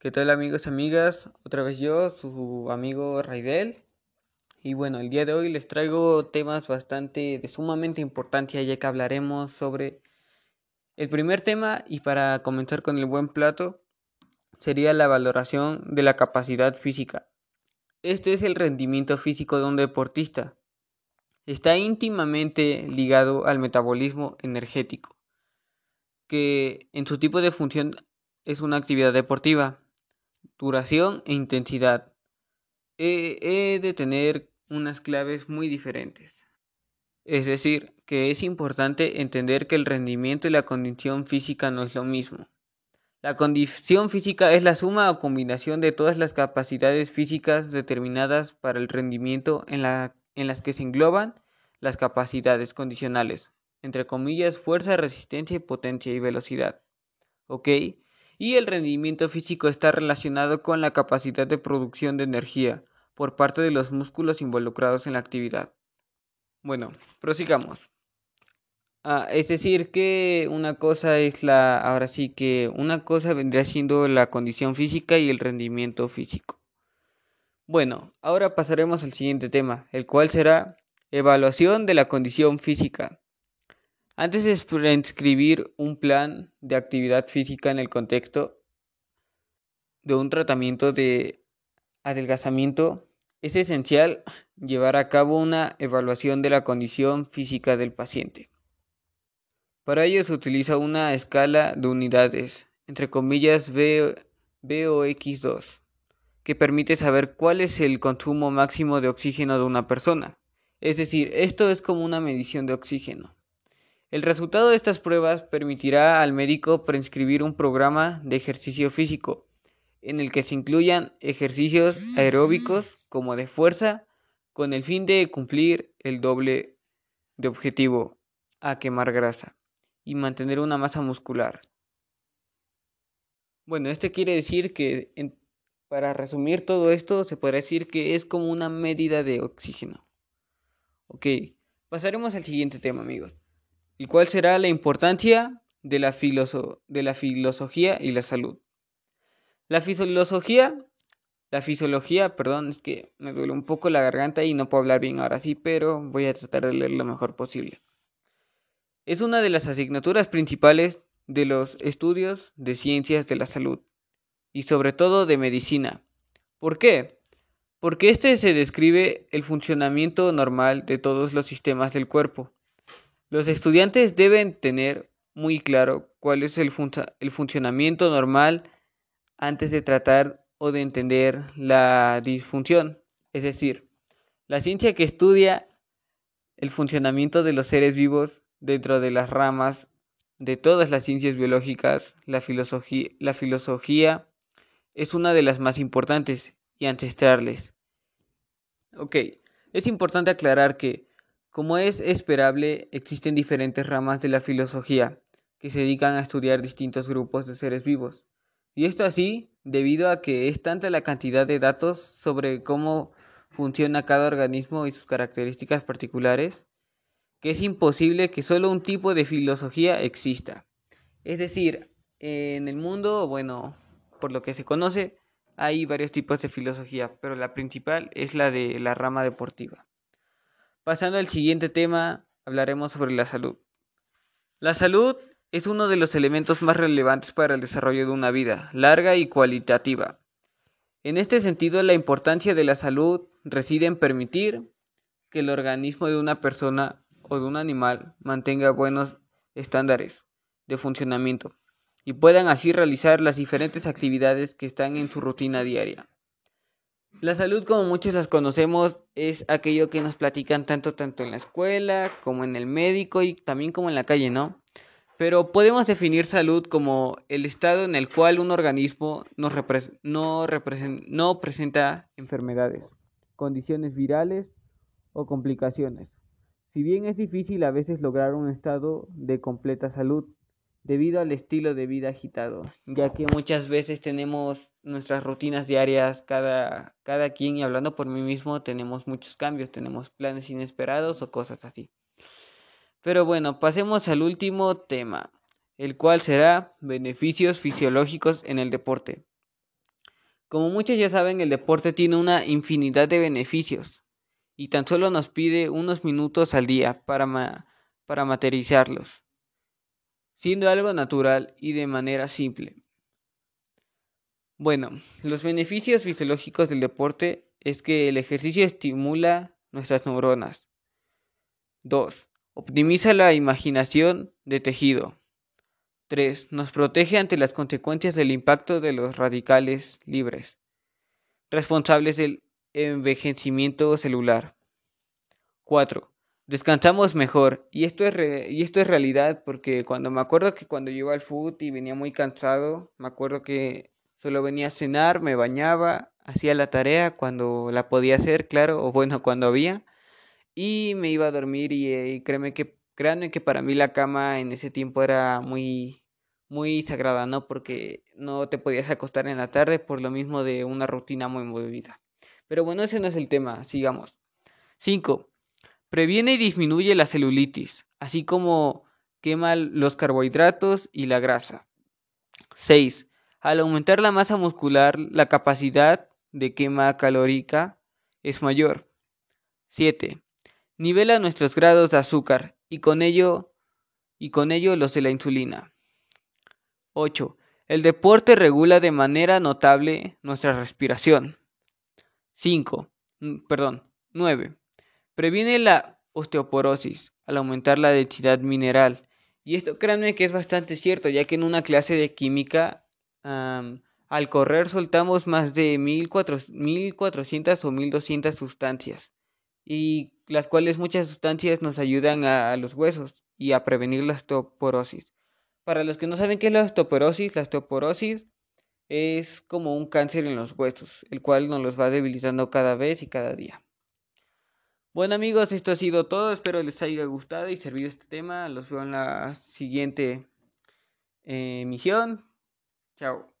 ¿Qué tal amigos y amigas? Otra vez yo, su amigo Raidel. Y bueno, el día de hoy les traigo temas bastante de sumamente importancia ya que hablaremos sobre el primer tema y para comenzar con el buen plato sería la valoración de la capacidad física. Este es el rendimiento físico de un deportista. Está íntimamente ligado al metabolismo energético, que en su tipo de función es una actividad deportiva duración e intensidad. He, de tener unas claves muy diferentes. Es decir, que es importante entender que el rendimiento y la condición física no es lo mismo. La condición física es la suma o combinación de todas las capacidades físicas determinadas para el rendimiento en, en las que se engloban las capacidades condicionales, entre comillas, fuerza, resistencia, potencia y velocidad. ¿Ok? Y el rendimiento físico está relacionado con la capacidad de producción de energía por parte de los músculos involucrados en la actividad. Bueno, prosigamos. Ah, es decir, que una cosa es la, ahora sí que una cosa vendría siendo la condición física y el rendimiento físico. Bueno, ahora pasaremos al siguiente tema, el cual será evaluación de la condición física. Antes de prescribir un plan de actividad física en el contexto de un tratamiento de adelgazamiento, es esencial llevar a cabo una evaluación de la condición física del paciente. Para ello se utiliza una escala de unidades, entre comillas BOX2, que permite saber cuál es el consumo máximo de oxígeno de una persona. Es decir, esto es como una medición de oxígeno. El resultado de estas pruebas permitirá al médico prescribir un programa de ejercicio físico en el que se incluyan ejercicios aeróbicos como de fuerza con el fin de cumplir el doble de objetivo a quemar grasa y mantener una masa muscular. Bueno, esto quiere decir que para resumir todo esto se puede decir que es como una medida de oxígeno. Ok, pasaremos al siguiente tema amigos el cual será la importancia de la, de la filosofía y la salud. La filosofía, la fisiología, perdón, es que me duele un poco la garganta y no puedo hablar bien ahora sí, pero voy a tratar de leer lo mejor posible. Es una de las asignaturas principales de los estudios de ciencias de la salud y sobre todo de medicina. ¿Por qué? Porque este se describe el funcionamiento normal de todos los sistemas del cuerpo los estudiantes deben tener muy claro cuál es el, funcionamiento normal antes de tratar o de entender la disfunción. Es decir, la ciencia que estudia el funcionamiento de los seres vivos dentro de las ramas de todas las ciencias biológicas, la filosofía, la filosofía es una de las más importantes y ancestrales. Ok, es importante aclarar que como es esperable, existen diferentes ramas de la filosofía que se dedican a estudiar distintos grupos de seres vivos. Y esto así debido a que es tanta la cantidad de datos sobre cómo funciona cada organismo y sus características particulares, que es imposible que solo un tipo de filosofía exista. Es decir, en el mundo, bueno, por lo que se conoce, hay varios tipos de filosofía, pero la principal es la de la rama deportiva. Pasando al siguiente tema, hablaremos sobre la salud. La salud es uno de los elementos más relevantes para el desarrollo de una vida larga y cualitativa. En este sentido, la importancia de la salud reside en permitir que el organismo de una persona o de un animal mantenga buenos estándares de funcionamiento y puedan así realizar las diferentes actividades que están en su rutina diaria. La salud, como muchos las conocemos, es aquello que nos platican tanto, tanto en la escuela, como en el médico y también como en la calle, ¿no? Pero podemos definir salud como el estado en el cual un organismo no, presenta enfermedades, condiciones virales o complicaciones. Si bien es difícil a veces lograr un estado de completa salud, debido al estilo de vida agitado, ya que muchas veces tenemos nuestras rutinas diarias, cada, cada quien, y hablando por mí mismo, tenemos muchos cambios, tenemos planes inesperados o cosas así. Pero bueno, pasemos al último tema, el cual será beneficios fisiológicos en el deporte. Como muchos ya saben, el deporte tiene una infinidad de beneficios y tan solo nos pide unos minutos al día para, para materializarlos, siendo algo natural y de manera simple. Bueno, los beneficios fisiológicos del deporte es que el ejercicio estimula nuestras neuronas. 2. Optimiza la imaginación de tejido. 3. Nos protege ante las consecuencias del impacto de los radicales libres, responsables del envejecimiento celular. 4. Descansamos mejor. Y esto, es y esto es realidad porque cuando me acuerdo que cuando yo iba al foot y venía muy cansado, me acuerdo que solo venía a cenar, me bañaba, hacía la tarea cuando la podía hacer, claro, o bueno, cuando había, y me iba a dormir y, eh, y créeme que Créanme que para mí la cama en ese tiempo era muy, muy sagrada, ¿no? Porque no te podías acostar en la tarde por lo mismo de una rutina muy movida. Pero bueno, ese no es el tema, sigamos. 5. Previene y disminuye la celulitis, así como quema los carbohidratos y la grasa. 6. Al aumentar la masa muscular, la capacidad de quema calórica es mayor. 7. Nivela nuestros grados de azúcar y con ello y con ello los de la insulina. 8. El deporte regula de manera notable nuestra respiración. 5. Perdón, 9. Previene la osteoporosis al aumentar la densidad mineral. Y esto créanme que es bastante cierto, ya que en una clase de química al correr soltamos más de 1400 o 1200 sustancias y las cuales muchas sustancias nos ayudan a, los huesos y a prevenir la osteoporosis. Para los que no saben qué es la osteoporosis, la osteoporosis es como un cáncer en los huesos, el cual nos los va debilitando cada vez y cada día. Bueno amigos, esto ha sido todo, espero les haya gustado y servido este tema, los veo en la siguiente eh, emisión. Chao.